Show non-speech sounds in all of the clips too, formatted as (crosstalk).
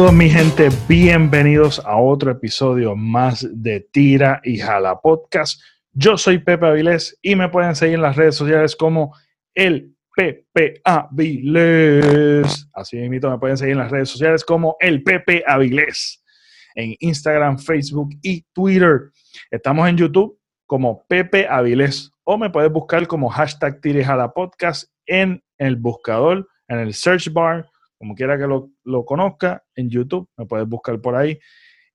Saludos mi gente, bienvenidos a otro episodio más de Tira y Jala Podcast. Yo soy Pepe Avilés y me pueden seguir en las redes sociales como el Pepe Avilés. Así mismo me pueden seguir en las redes sociales como el Pepe Avilés. En Instagram, Facebook y Twitter. Estamos en YouTube como Pepe Avilés o me puedes buscar como hashtag Tira y Jala Podcast en el buscador, en el search bar como quiera que lo, conozca, en YouTube, me puedes buscar por ahí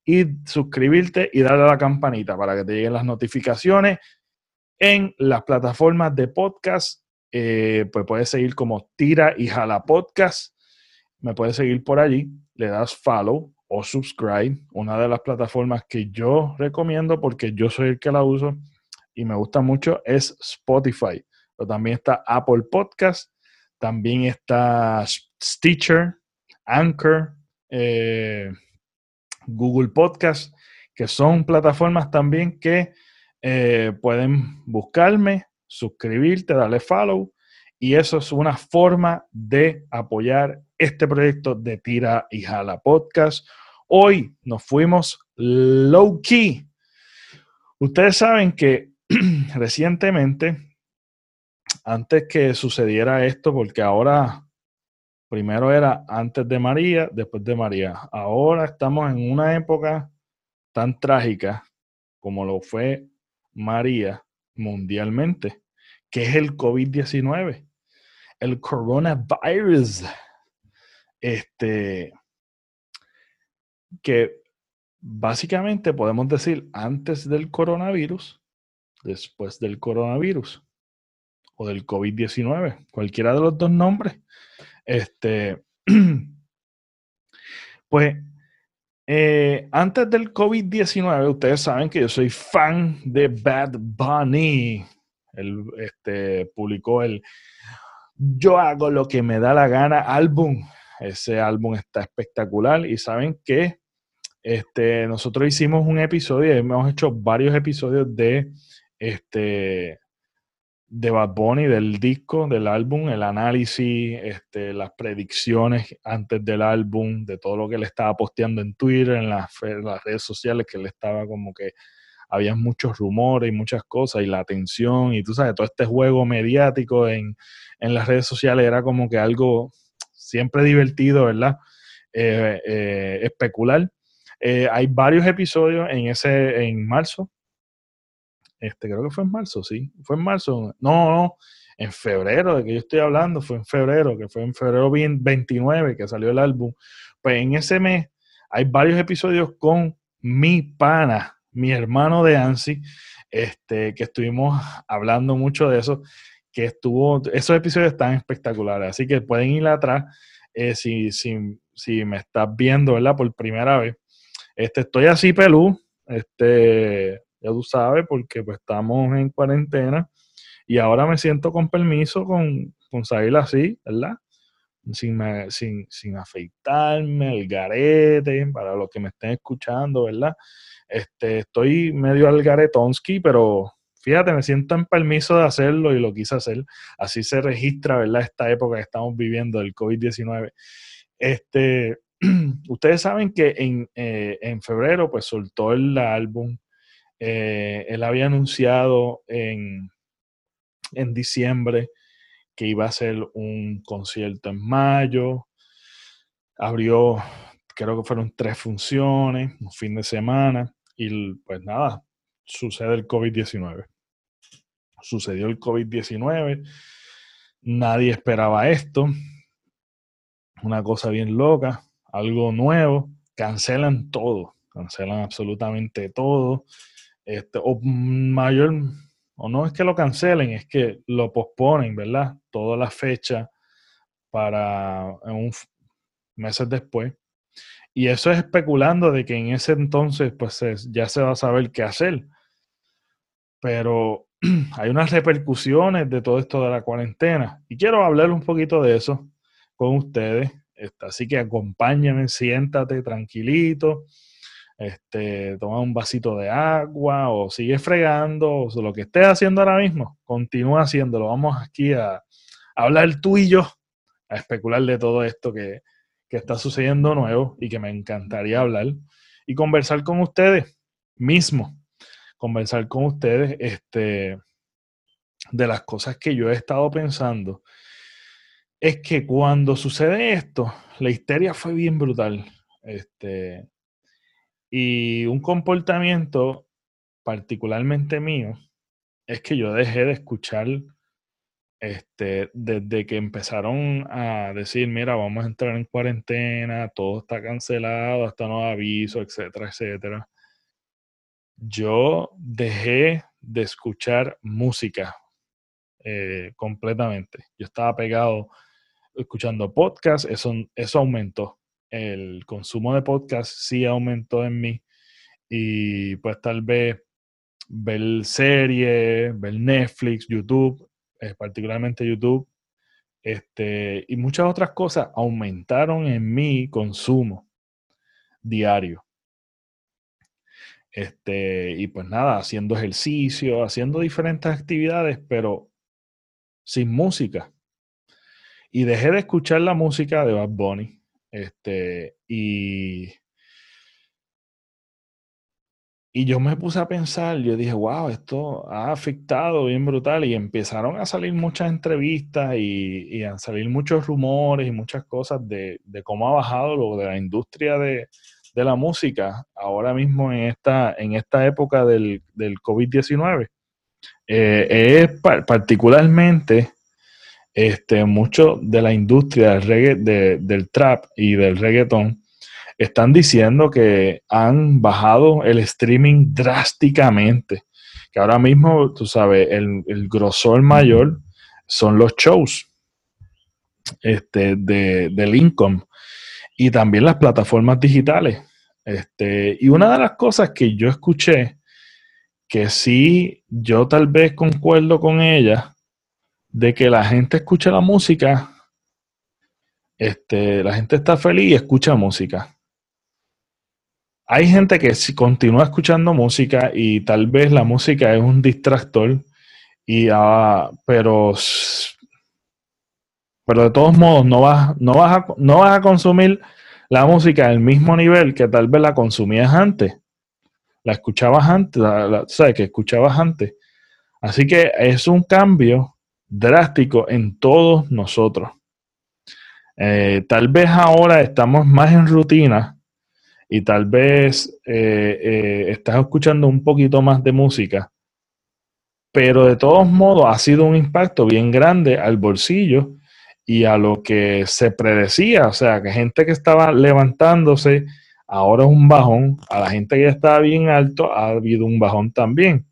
y suscribirte y darle a la campanita para que te lleguen las notificaciones en las plataformas de podcast. Eh, pues puedes seguir como Tira y Jala Podcast. Me puedes seguir por allí, le das follow o subscribe, una de las plataformas que yo recomiendo porque yo soy el que la uso y me gusta mucho es Spotify. Pero también está Apple Podcast también está Stitcher, Anchor, eh, Google Podcast, que son plataformas también que eh, pueden buscarme, suscribirte, darle follow. Y eso es una forma de apoyar este proyecto de Tira y Jala Podcast. Hoy nos fuimos low key. Ustedes saben que (clears throat) recientemente antes que sucediera esto, porque ahora primero era antes de María, después de María. Ahora estamos en una época tan trágica como lo fue María mundialmente, que es el COVID-19, el coronavirus. Este, que básicamente podemos decir antes del coronavirus, después del coronavirus o del COVID-19, cualquiera de los dos nombres. Este, (clears throat) pues, eh, antes del COVID-19, ustedes saben que yo soy fan de Bad Bunny. Él este, publicó el Yo hago lo que me da la gana álbum. Ese álbum está espectacular y saben que este, nosotros hicimos un episodio, hemos hecho varios episodios de este, de Bad Bunny, del disco, del álbum, el análisis, este, las predicciones antes del álbum, de todo lo que él estaba posteando en Twitter, en las, redes sociales, que él estaba como que había muchos rumores y muchas cosas, y la atención, y tú sabes, todo este juego mediático en, las redes sociales era como que algo siempre divertido, ¿verdad? Eh, eh, especular. Eh, hay varios episodios en ese, en marzo, este, creo que fue en marzo, sí. Fue en marzo. No, no, en febrero, de que yo estoy hablando, fue en febrero, que fue en febrero 29 que salió el álbum. Pues en ese mes hay varios episodios con mi pana, mi hermano de Ansi, este, que estuvimos hablando mucho de eso, que estuvo, esos episodios están espectaculares, así que pueden ir atrás eh, si, si, si, me estás viendo, ¿verdad? Por primera vez. Este, estoy así pelú, este, ya tú sabes, porque pues estamos en cuarentena y ahora me siento con permiso con, con salir así, ¿verdad? Sin, sin, sin afeitarme, el garete, para los que me estén escuchando, ¿verdad? Este, estoy medio al garetonsky, pero fíjate, me siento en permiso de hacerlo y lo quise hacer. Así se registra, ¿verdad? Esta época que estamos viviendo del COVID-19. Este, (clears throat) ustedes saben que en, eh, en febrero, pues soltó el álbum eh, él había anunciado en, en diciembre que iba a hacer un concierto en mayo. Abrió, creo que fueron tres funciones, un fin de semana. Y pues nada, sucede el COVID-19. Sucedió el COVID-19. Nadie esperaba esto. Una cosa bien loca, algo nuevo. Cancelan todo, cancelan absolutamente todo. Este, o mayor, o no es que lo cancelen, es que lo posponen, ¿verdad? Toda la fecha para un, meses después. Y eso es especulando de que en ese entonces pues ya se va a saber qué hacer. Pero (clears throat) hay unas repercusiones de todo esto de la cuarentena. Y quiero hablar un poquito de eso con ustedes. Este, así que acompáñenme, siéntate tranquilito este, toma un vasito de agua o sigue fregando, o lo que estés haciendo ahora mismo, continúa haciéndolo. Vamos aquí a, hablar tú y yo, a especular de todo esto que, que está sucediendo nuevo y que me encantaría hablar y conversar con ustedes mismo, conversar con ustedes este, de las cosas que yo he estado pensando. Es que cuando sucede esto, la histeria fue bien brutal. Este, y un comportamiento particularmente mío es que yo dejé de escuchar este, desde que empezaron a decir, mira, vamos a entrar en cuarentena, todo está cancelado, hasta no aviso, etcétera, etcétera. Yo dejé de escuchar música eh, completamente. Yo estaba pegado escuchando podcast, eso, eso aumentó. El consumo de podcast sí aumentó en mí. Y pues tal vez ver series, ver Netflix, YouTube, eh, particularmente YouTube, este, y muchas otras cosas aumentaron en mi consumo diario. Este, y pues nada, haciendo ejercicio, haciendo diferentes actividades, pero sin música. Y dejé de escuchar la música de Bad Bunny. Este, y y yo me puse a pensar, yo dije, wow, esto ha afectado bien brutal. Y empezaron a salir muchas entrevistas y, a salir muchos rumores y muchas cosas de, cómo ha bajado lo de la industria de, la música ahora mismo en esta, en esta época del, COVID-19. Eh, es particularmente este, mucho de la industria del, del trap y del reggaeton están diciendo que han bajado el streaming drásticamente. Que ahora mismo, tú sabes, el, grosor mayor son los shows este, de, del income y también las plataformas digitales. Este, y una de las cosas que yo escuché, que sí, yo tal vez concuerdo con ella, de que la gente escucha la música, este, la gente está feliz y escucha música hay gente que continúa escuchando música y tal vez la música es un distractor, y, uh, pero, pero de todos modos no vas, no, vas a, no vas a consumir la música al mismo nivel que tal vez la consumías antes. La escuchabas antes, sabes que escuchabas antes. Así que es un cambio drástico en todos nosotros. Eh, tal vez ahora estamos más en rutina y tal vez eh, eh, estás escuchando un poquito más de música, pero de todos modos ha sido un impacto bien grande al bolsillo y a lo que se predecía, o sea, que gente que estaba levantándose, ahora es un bajón, a la gente que ya estaba bien alto, ha habido un bajón también.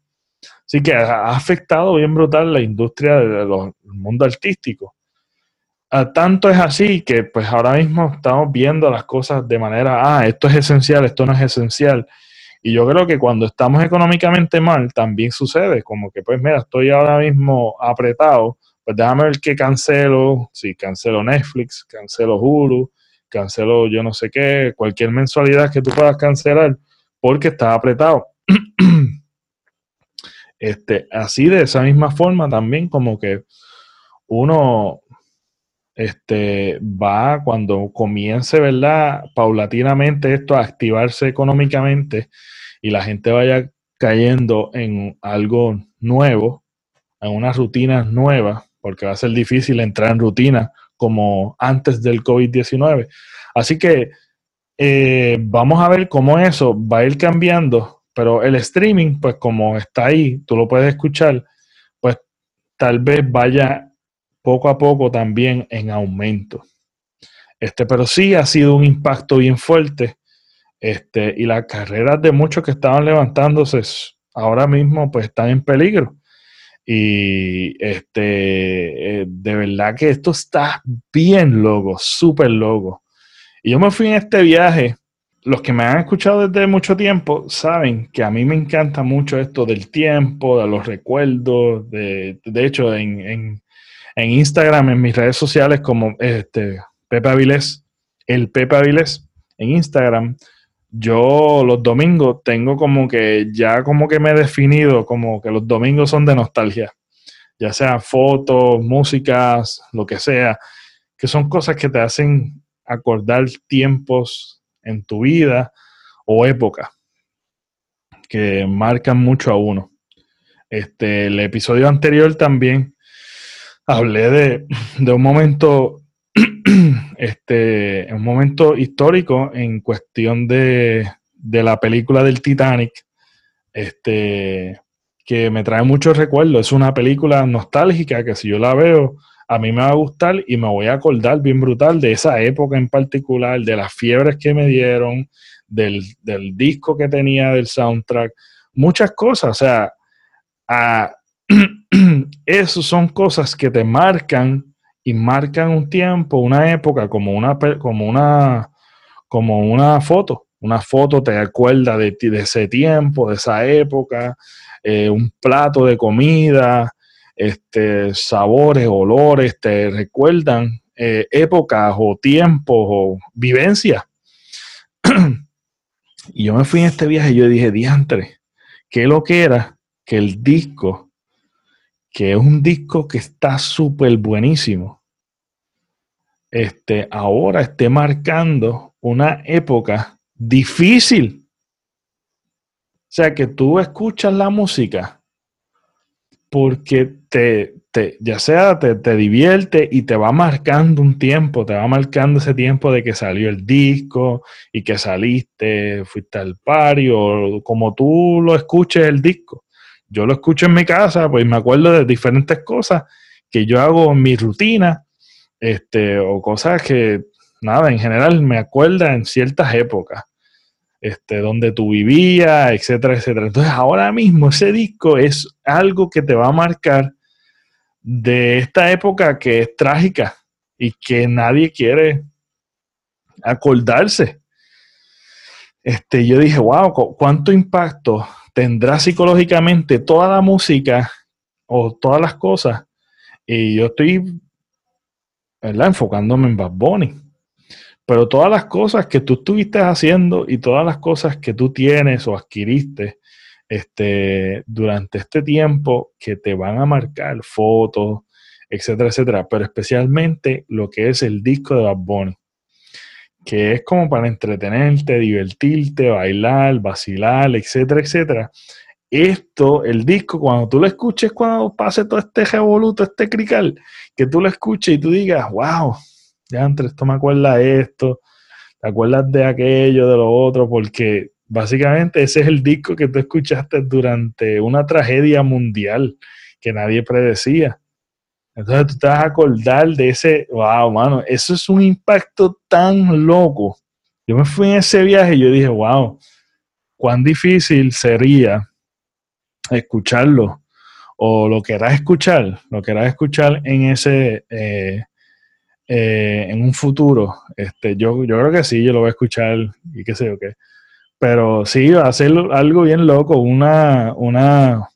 Así que ha afectado bien brutal la industria del mundo artístico tanto es así que pues ahora mismo estamos viendo las cosas de manera, ah, esto es esencial, esto no es esencial. Y yo creo que cuando estamos económicamente mal también sucede, como que pues mira, estoy ahora mismo apretado, pues déjame ver qué cancelo, si cancelo Netflix, cancelo Hulu, cancelo yo no sé qué, cualquier mensualidad que tú puedas cancelar porque estás apretado. (clears throat) este, así de esa misma forma también como que uno este, va cuando comience, ¿verdad? Paulatinamente esto a activarse económicamente y la gente vaya cayendo en algo nuevo, en una rutina nueva, porque va a ser difícil entrar en rutina como antes del COVID-19. Así que eh, vamos a ver cómo eso va a ir cambiando, pero el streaming, pues como está ahí, tú lo puedes escuchar, pues tal vez vaya poco a poco también en aumento. Este, pero sí ha sido un impacto bien fuerte. Este, y las carreras de muchos que estaban levantándose ahora mismo pues están en peligro. Y este, eh, de verdad que esto está bien loco, súper loco. Y yo me fui en este viaje. Los que me han escuchado desde mucho tiempo saben que a mí me encanta mucho esto del tiempo, de los recuerdos. De, de hecho, en, en Instagram, en mis redes sociales como este, Pepe Avilés, el Pepe Avilés, en Instagram, yo los domingos tengo como que ya como que me he definido como que los domingos son de nostalgia, ya sea fotos, músicas, lo que sea, que son cosas que te hacen acordar tiempos en tu vida o épocas que marcan mucho a uno. Este, el episodio anterior también hablé de, un momento, (clears throat) este, un momento histórico en cuestión de, de la película del Titanic, este, que me trae muchos recuerdos. Es una película nostálgica que si yo la veo, a mí me va a gustar y me voy a acordar bien brutal de esa época en particular, de las fiebres que me dieron, del, disco que tenía, del soundtrack, muchas cosas. O sea, (clears throat) eso son cosas que te marcan y marcan un tiempo, una época, como una, como una, como una foto. Una foto te acuerda de, de ese tiempo, de esa época, eh, un plato de comida, este, sabores, olores, te recuerdan eh, épocas o tiempos o vivencias. (clears throat) y yo me fui en este viaje y yo dije, diantre, ¿qué lo que era que el disco, que es un disco que está súper buenísimo, este, ahora esté marcando una época difícil o sea, que tú escuchas la música porque te, te ya sea te, te, divierte y te va marcando un tiempo, te va marcando ese tiempo de que salió el disco y que saliste, fuiste al party o como tú lo escuches el disco. Yo lo escucho en mi casa, pues me acuerdo de diferentes cosas que yo hago en mi rutina, este, o cosas que, nada, en general me acuerda en ciertas épocas este, donde tú vivías, etcétera, etcétera. Entonces ahora mismo ese disco es algo que te va a marcar de esta época que es trágica y que nadie quiere acordarse. Este, yo dije, wow, ¿cuánto impacto tendrá psicológicamente toda la música o todas las cosas? Y yo estoy enfocándome en Bad Bunny. Pero todas las cosas que tú estuviste haciendo y todas las cosas que tú tienes o adquiriste este, durante este tiempo que te van a marcar fotos, etcétera, etcétera, pero especialmente lo que es el disco de Bad Bunny, que es como para entretenerte, divertirte, bailar, vacilar, etcétera, etcétera. Esto, el disco, cuando tú lo escuches, cuando pase todo este revoluto, este crical, que tú lo escuches y tú digas, wow, ya entre esto me acuerda de esto, te acuerdas de aquello, de lo otro, porque básicamente ese es el disco que tú escuchaste durante una tragedia mundial que nadie predecía. Entonces tú te vas a acordar de ese, wow, mano, eso es un impacto tan loco. Yo me fui en ese viaje y yo dije, wow, cuán difícil sería escucharlo o lo querás escuchar, lo querás escuchar en ese, eh, eh, en un futuro, este, yo, yo creo que sí, yo lo voy a escuchar y qué sé yo qué. Pero sí, va a ser algo bien loco, una, una,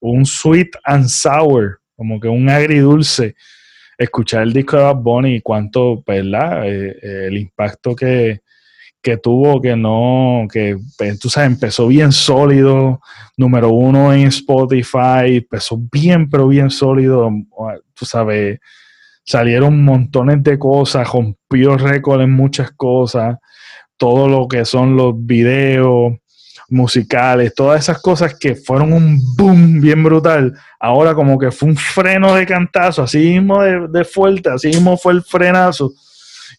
un sweet and sour, como que un agridulce, escuchar el disco de Bad Bunny y cuánto, ¿verdad? Eh, eh, el impacto que, que tuvo, que no, que pues, tú sabes, empezó bien sólido, número uno en Spotify, empezó bien, pero bien sólido, tú sabes, salieron montones de cosas, rompió récord en muchas cosas, todo lo que son los videos musicales, todas esas cosas que fueron un boom bien brutal, ahora como que fue un freno de cantazo, así mismo de, fuerte, así mismo fue el frenazo,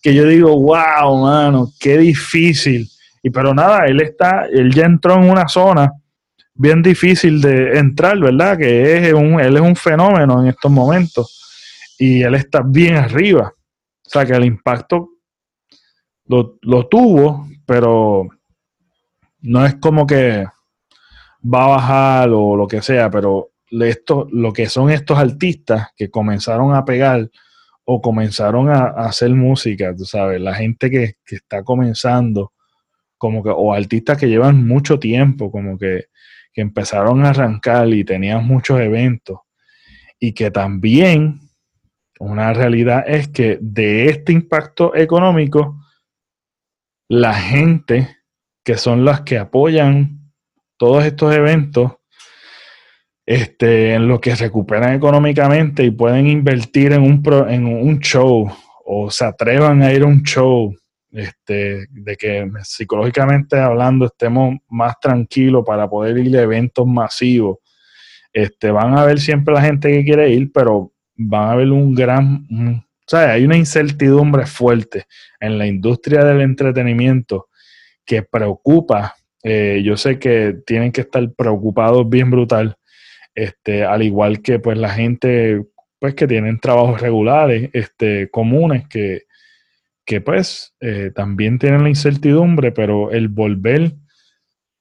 que yo digo, wow, mano, qué difícil. Y pero nada, él está, él ya entró en una zona bien difícil de entrar, ¿verdad? Que es un, él es un fenómeno en estos momentos y él está bien arriba. O sea que el impacto lo, tuvo, pero no es como que va a bajar o lo que sea, pero esto, lo que son estos artistas que comenzaron a pegar o comenzaron a, hacer música, tú sabes, la gente que, que, está comenzando, como que, o artistas que llevan mucho tiempo, como que, que empezaron a arrancar y tenían muchos eventos, y que también una realidad es que de este impacto económico, la gente que son las que apoyan todos estos eventos, este, en lo que recuperan económicamente y pueden invertir en un, en un show o se atrevan a ir a un show, este, de que psicológicamente hablando estemos más tranquilos para poder ir a eventos masivos, este, van a ver siempre la gente que quiere ir, pero van a ver un gran, o sea, hay una incertidumbre fuerte en la industria del entretenimiento que preocupa. Eh, yo sé que tienen que estar preocupados bien brutal, este, al igual que pues la gente pues que tienen trabajos regulares, este, comunes, que, que pues eh, también tienen la incertidumbre, pero el volver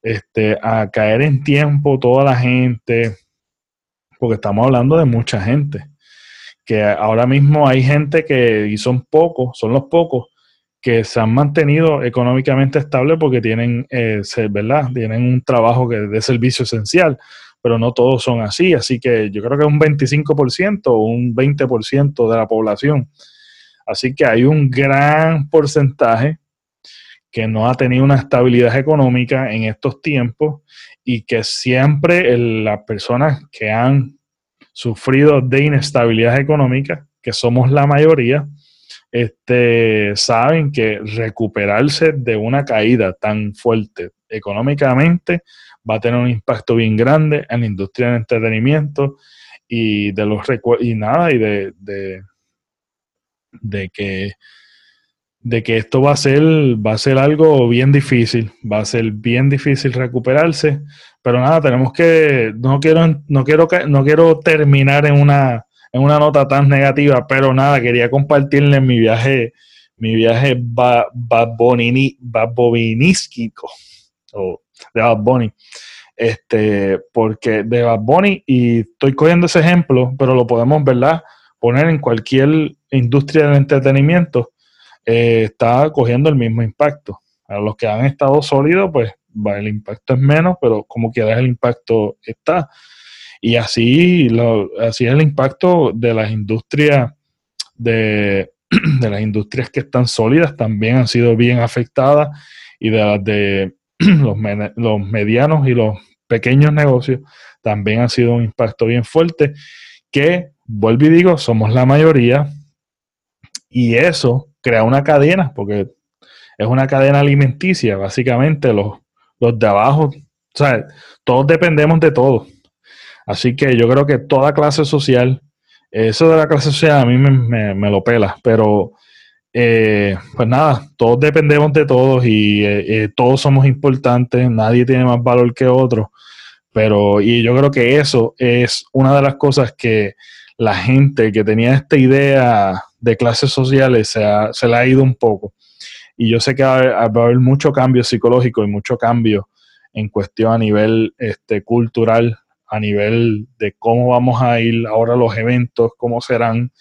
este, a caer en tiempo toda la gente, porque estamos hablando de mucha gente, ahora mismo hay gente que, y son pocos, son los pocos, que se han mantenido económicamente estables porque tienen, eh, ¿verdad? Tienen un trabajo que de servicio esencial pero no todos son así, así que yo creo que un 25% o un 20% de la población. Así que hay un gran porcentaje que no ha tenido una estabilidad económica en estos tiempos y que siempre las personas que han sufrido de inestabilidad económica, que somos la mayoría, este, saben que recuperarse de una caída tan fuerte económicamente va a tener un impacto bien grande en la industria del entretenimiento y de los y nada, y de, de, que de que esto va a ser va a ser algo bien difícil, va a ser bien difícil recuperarse, pero nada, tenemos que no quiero no quiero no quiero terminar en una en una nota tan negativa, pero nada, quería compartirles mi viaje mi viaje babovinístico o de Bad Bunny. Este, porque de Bad Bunny, y estoy cogiendo ese ejemplo, pero lo podemos, ¿verdad? Poner en cualquier industria del entretenimiento, eh, está cogiendo el mismo impacto. A los que han estado sólidos, pues el impacto es menos, pero como quieras el impacto está. Y así, lo, así es el impacto de las industrias de, (clears throat) de las industrias que están sólidas también han sido bien afectadas y de las de (clears throat) los, medianos y los pequeños negocios también han sido un impacto bien fuerte que, vuelvo y digo, somos la mayoría y eso crea una cadena, porque es una cadena alimenticia, básicamente los, los de abajo, o sea, todos dependemos de todo. Así que yo creo que toda clase social, eso de la clase social a mí me, me lo pela, pero eh, pues nada, todos dependemos de todos y eh, eh, todos somos importantes, nadie tiene más valor que otro, pero y yo creo que eso es una de las cosas que la gente que tenía esta idea de clases sociales se, se le ha ido un poco. Y yo sé que va a, haber, mucho cambio psicológico y mucho cambio en cuestión a nivel este, cultural, a nivel de cómo vamos a ir ahora los eventos, cómo serán,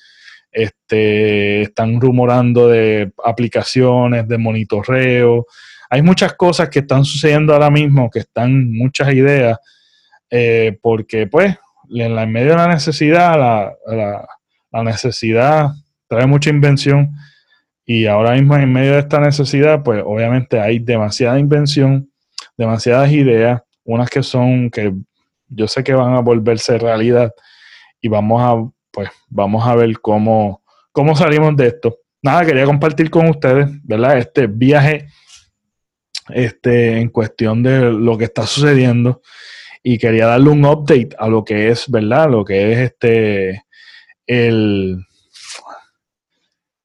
este, están rumorando de aplicaciones, de monitoreo. Hay muchas cosas que están sucediendo ahora mismo, que están muchas ideas, eh, porque pues en, medio de la necesidad, la, necesidad trae mucha invención y ahora mismo en medio de esta necesidad, pues obviamente hay demasiada invención, demasiadas ideas, unas que son que yo sé que van a volverse realidad y vamos a pues vamos a ver cómo, cómo salimos de esto. Nada, quería compartir con ustedes, ¿verdad? Este viaje este, en cuestión de lo que está sucediendo y quería darle un update a lo que es, ¿verdad? Lo que es este, el,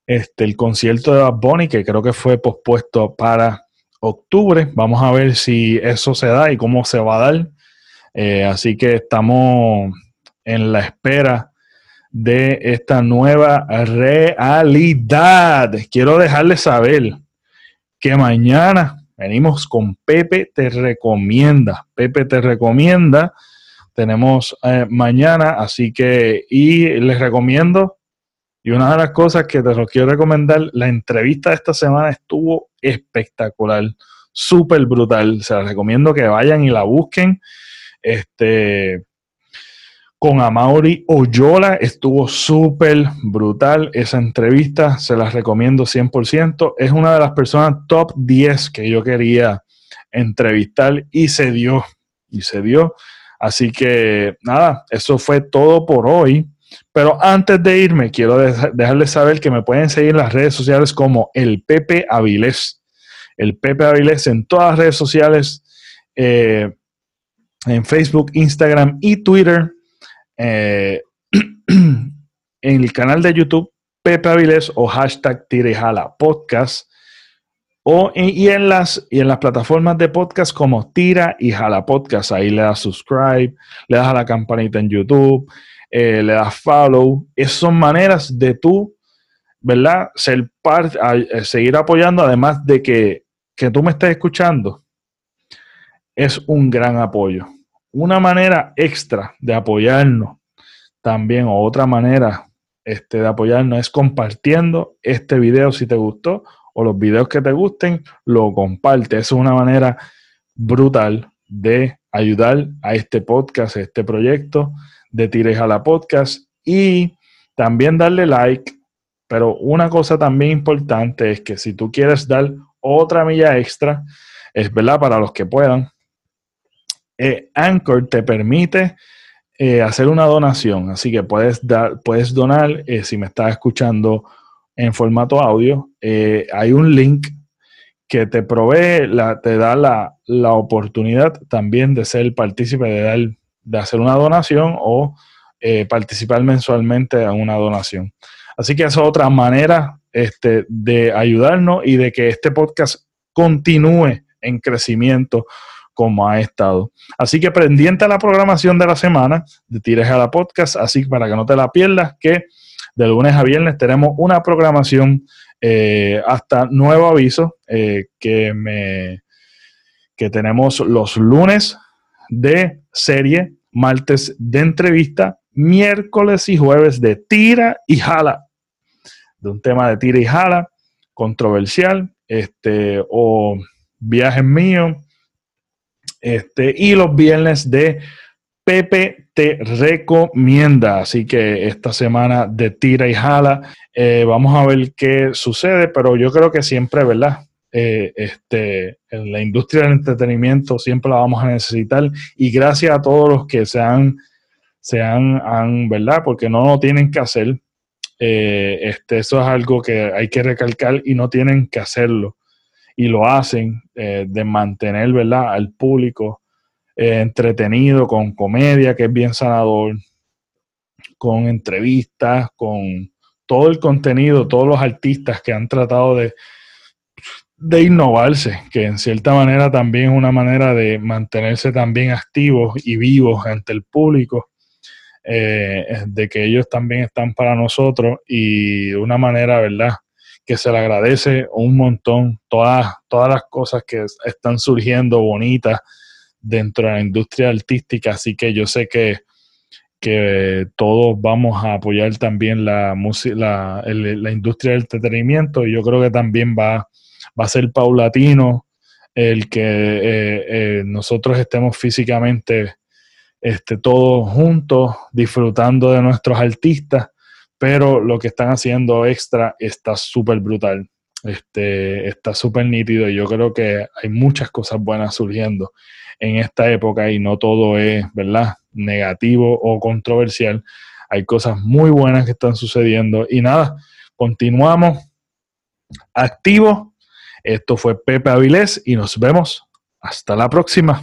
este, el concierto de Bad Bunny, que creo que fue pospuesto para octubre. Vamos a ver si eso se da y cómo se va a dar. Eh, así que estamos en la espera de esta nueva realidad. Quiero dejarles saber que mañana venimos con Pepe Te Recomienda. Pepe Te Recomienda. Tenemos eh, mañana, así que, y les recomiendo, y una de las cosas que te lo quiero recomendar, la entrevista de esta semana estuvo espectacular, súper brutal. Se las recomiendo que vayan y la busquen. Este, con Amaury Oyola. Estuvo súper brutal esa entrevista, se las recomiendo 100%. Es una de las personas top 10 que yo quería entrevistar y se dio, y se dio. Así que nada, eso fue todo por hoy. Pero antes de irme, quiero dejarles saber que me pueden seguir en las redes sociales como el Pepe Avilés. El Pepe Avilés en todas las redes sociales, eh, en Facebook, Instagram y Twitter. Eh, (clears throat) en el canal de YouTube Pepe Avilés o hashtag Tirejala Podcast. O y, en las, y en las plataformas de podcast como Tira y Jala Podcast. Ahí le das subscribe, le das a la campanita en YouTube, eh, le das follow. Esas son maneras de tú, ¿verdad? Ser parte, eh, seguir apoyando, además de que, que tú me estés escuchando. Es un gran apoyo. Una manera extra de apoyarnos también, o otra manera este, de apoyarnos, es compartiendo este video si te gustó o los videos que te gusten, lo comparte. es una manera brutal de ayudar a este podcast, a este proyecto de Tires a la Podcast y también darle like. Pero una cosa también importante es que si tú quieres dar otra milla extra, es verdad para los que puedan, eh, Anchor te permite eh, hacer una donación. Así que puedes, dar, puedes donar eh, si me estás escuchando en formato audio, eh, hay un link que te provee, la, te da la, oportunidad también de ser partícipe, de, dar, de hacer una donación o eh, participar mensualmente en una donación. Así que esa es otra manera este, de ayudarnos y de que este podcast continúe en crecimiento como ha estado. Así que pendiente a la programación de la semana de Tires a la Podcast, así para que no te la pierdas, que de lunes a viernes tenemos una programación eh, hasta nuevo aviso eh, que, me, que tenemos los lunes de serie, martes de entrevista, miércoles y jueves de tira y jala, de un tema de tira y jala controversial, este, o viajes míos, este, y los viernes de Pepe te recomienda. Así que esta semana de tira y jala, eh, vamos a ver qué sucede, pero yo creo que siempre, ¿verdad? Eh, este, en la industria del entretenimiento siempre la vamos a necesitar y gracias a todos los que se han, se han, ¿verdad? Porque no lo tienen que hacer. Eh, este, eso es algo que hay que recalcar y no tienen que hacerlo. Y lo hacen de mantener, ¿verdad? Al público eh, entretenido, con comedia, que es bien sanador, con entrevistas, con todo el contenido, todos los artistas que han tratado de, de innovarse, que en cierta manera también es una manera de mantenerse también activos y vivos ante el público, eh, de que ellos también están para nosotros y de una manera, ¿verdad? que se le agradece un montón todas, todas las cosas que están surgiendo bonitas dentro de la industria artística, así que yo sé que, que todos vamos a apoyar también la, la, la industria del entretenimiento y yo creo que también va, va a ser paulatino el que eh, eh, nosotros estemos físicamente este, todos juntos disfrutando de nuestros artistas, pero lo que están haciendo extra está súper brutal. Este, está súper nítido y yo creo que hay muchas cosas buenas surgiendo en esta época y no todo es, ¿verdad?, negativo o controversial. Hay cosas muy buenas que están sucediendo y nada, continuamos activos. Esto fue Pepe Avilés y nos vemos hasta la próxima.